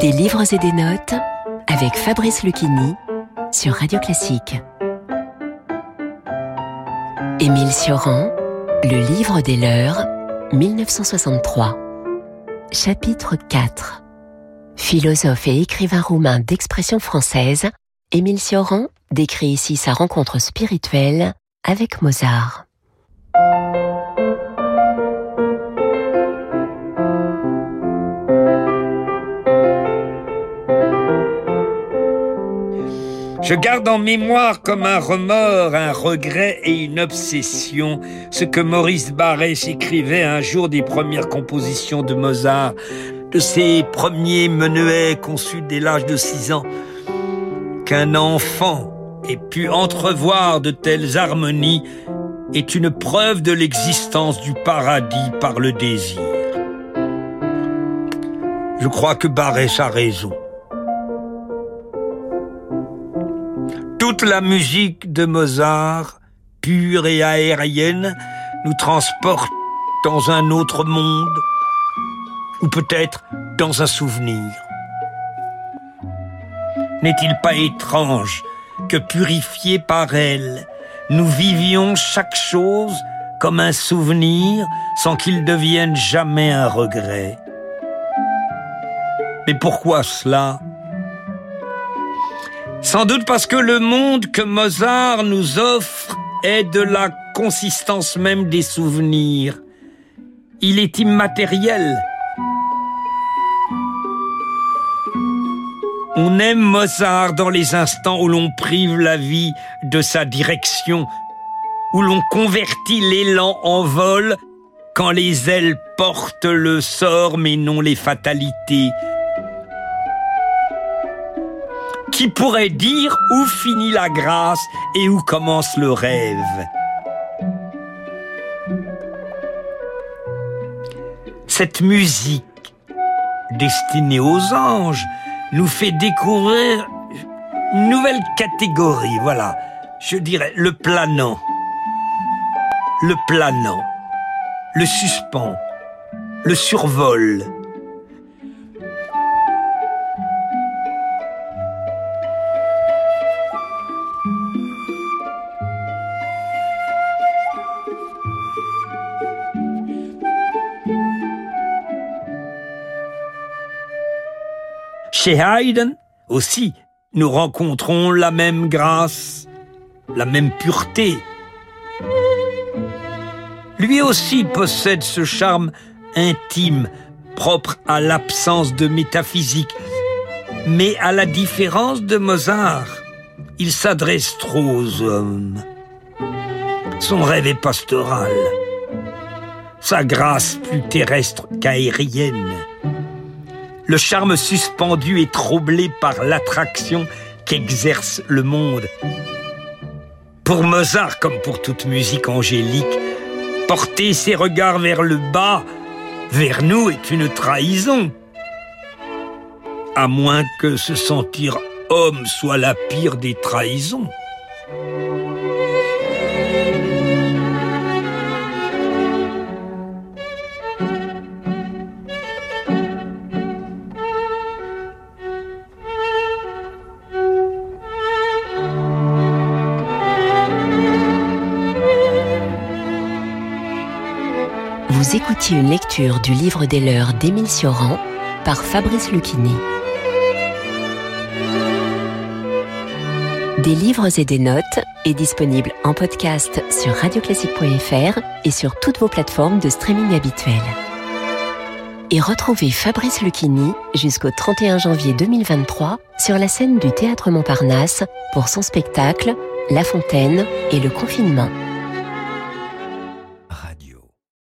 Des livres et des notes avec Fabrice Lucchini sur Radio Classique. Émile Sioran, Le livre des leurs, 1963. Chapitre 4. Philosophe et écrivain roumain d'expression française, Émile Sioran décrit ici sa rencontre spirituelle avec Mozart. Je garde en mémoire comme un remords, un regret et une obsession ce que Maurice Barrès écrivait un jour des premières compositions de Mozart, de ses premiers menuets conçus dès l'âge de six ans. Qu'un enfant ait pu entrevoir de telles harmonies est une preuve de l'existence du paradis par le désir. Je crois que Barrès a raison. Toute la musique de Mozart, pure et aérienne, nous transporte dans un autre monde, ou peut-être dans un souvenir. N'est-il pas étrange que purifiés par elle, nous vivions chaque chose comme un souvenir sans qu'il devienne jamais un regret? Mais pourquoi cela? Sans doute parce que le monde que Mozart nous offre est de la consistance même des souvenirs. Il est immatériel. On aime Mozart dans les instants où l'on prive la vie de sa direction, où l'on convertit l'élan en vol quand les ailes portent le sort mais non les fatalités, qui pourrait dire où finit la grâce et où commence le rêve. Cette musique destinée aux anges nous fait découvrir une nouvelle catégorie, voilà, je dirais le planant, le planant, le suspens, le survol, Chez Haydn aussi, nous rencontrons la même grâce, la même pureté. Lui aussi possède ce charme intime, propre à l'absence de métaphysique. Mais à la différence de Mozart, il s'adresse trop aux hommes. Son rêve est pastoral, sa grâce plus terrestre qu'aérienne le charme suspendu est troublé par l'attraction qu'exerce le monde. Pour Mozart, comme pour toute musique angélique, porter ses regards vers le bas, vers nous, est une trahison. À moins que se sentir homme soit la pire des trahisons. Écoutiez une lecture du livre des leurs d'Émile Sioran par Fabrice Lucchini. Des livres et des notes est disponible en podcast sur radioclassique.fr et sur toutes vos plateformes de streaming habituelles. Et retrouvez Fabrice Lucchini jusqu'au 31 janvier 2023 sur la scène du Théâtre Montparnasse pour son spectacle La Fontaine et le confinement.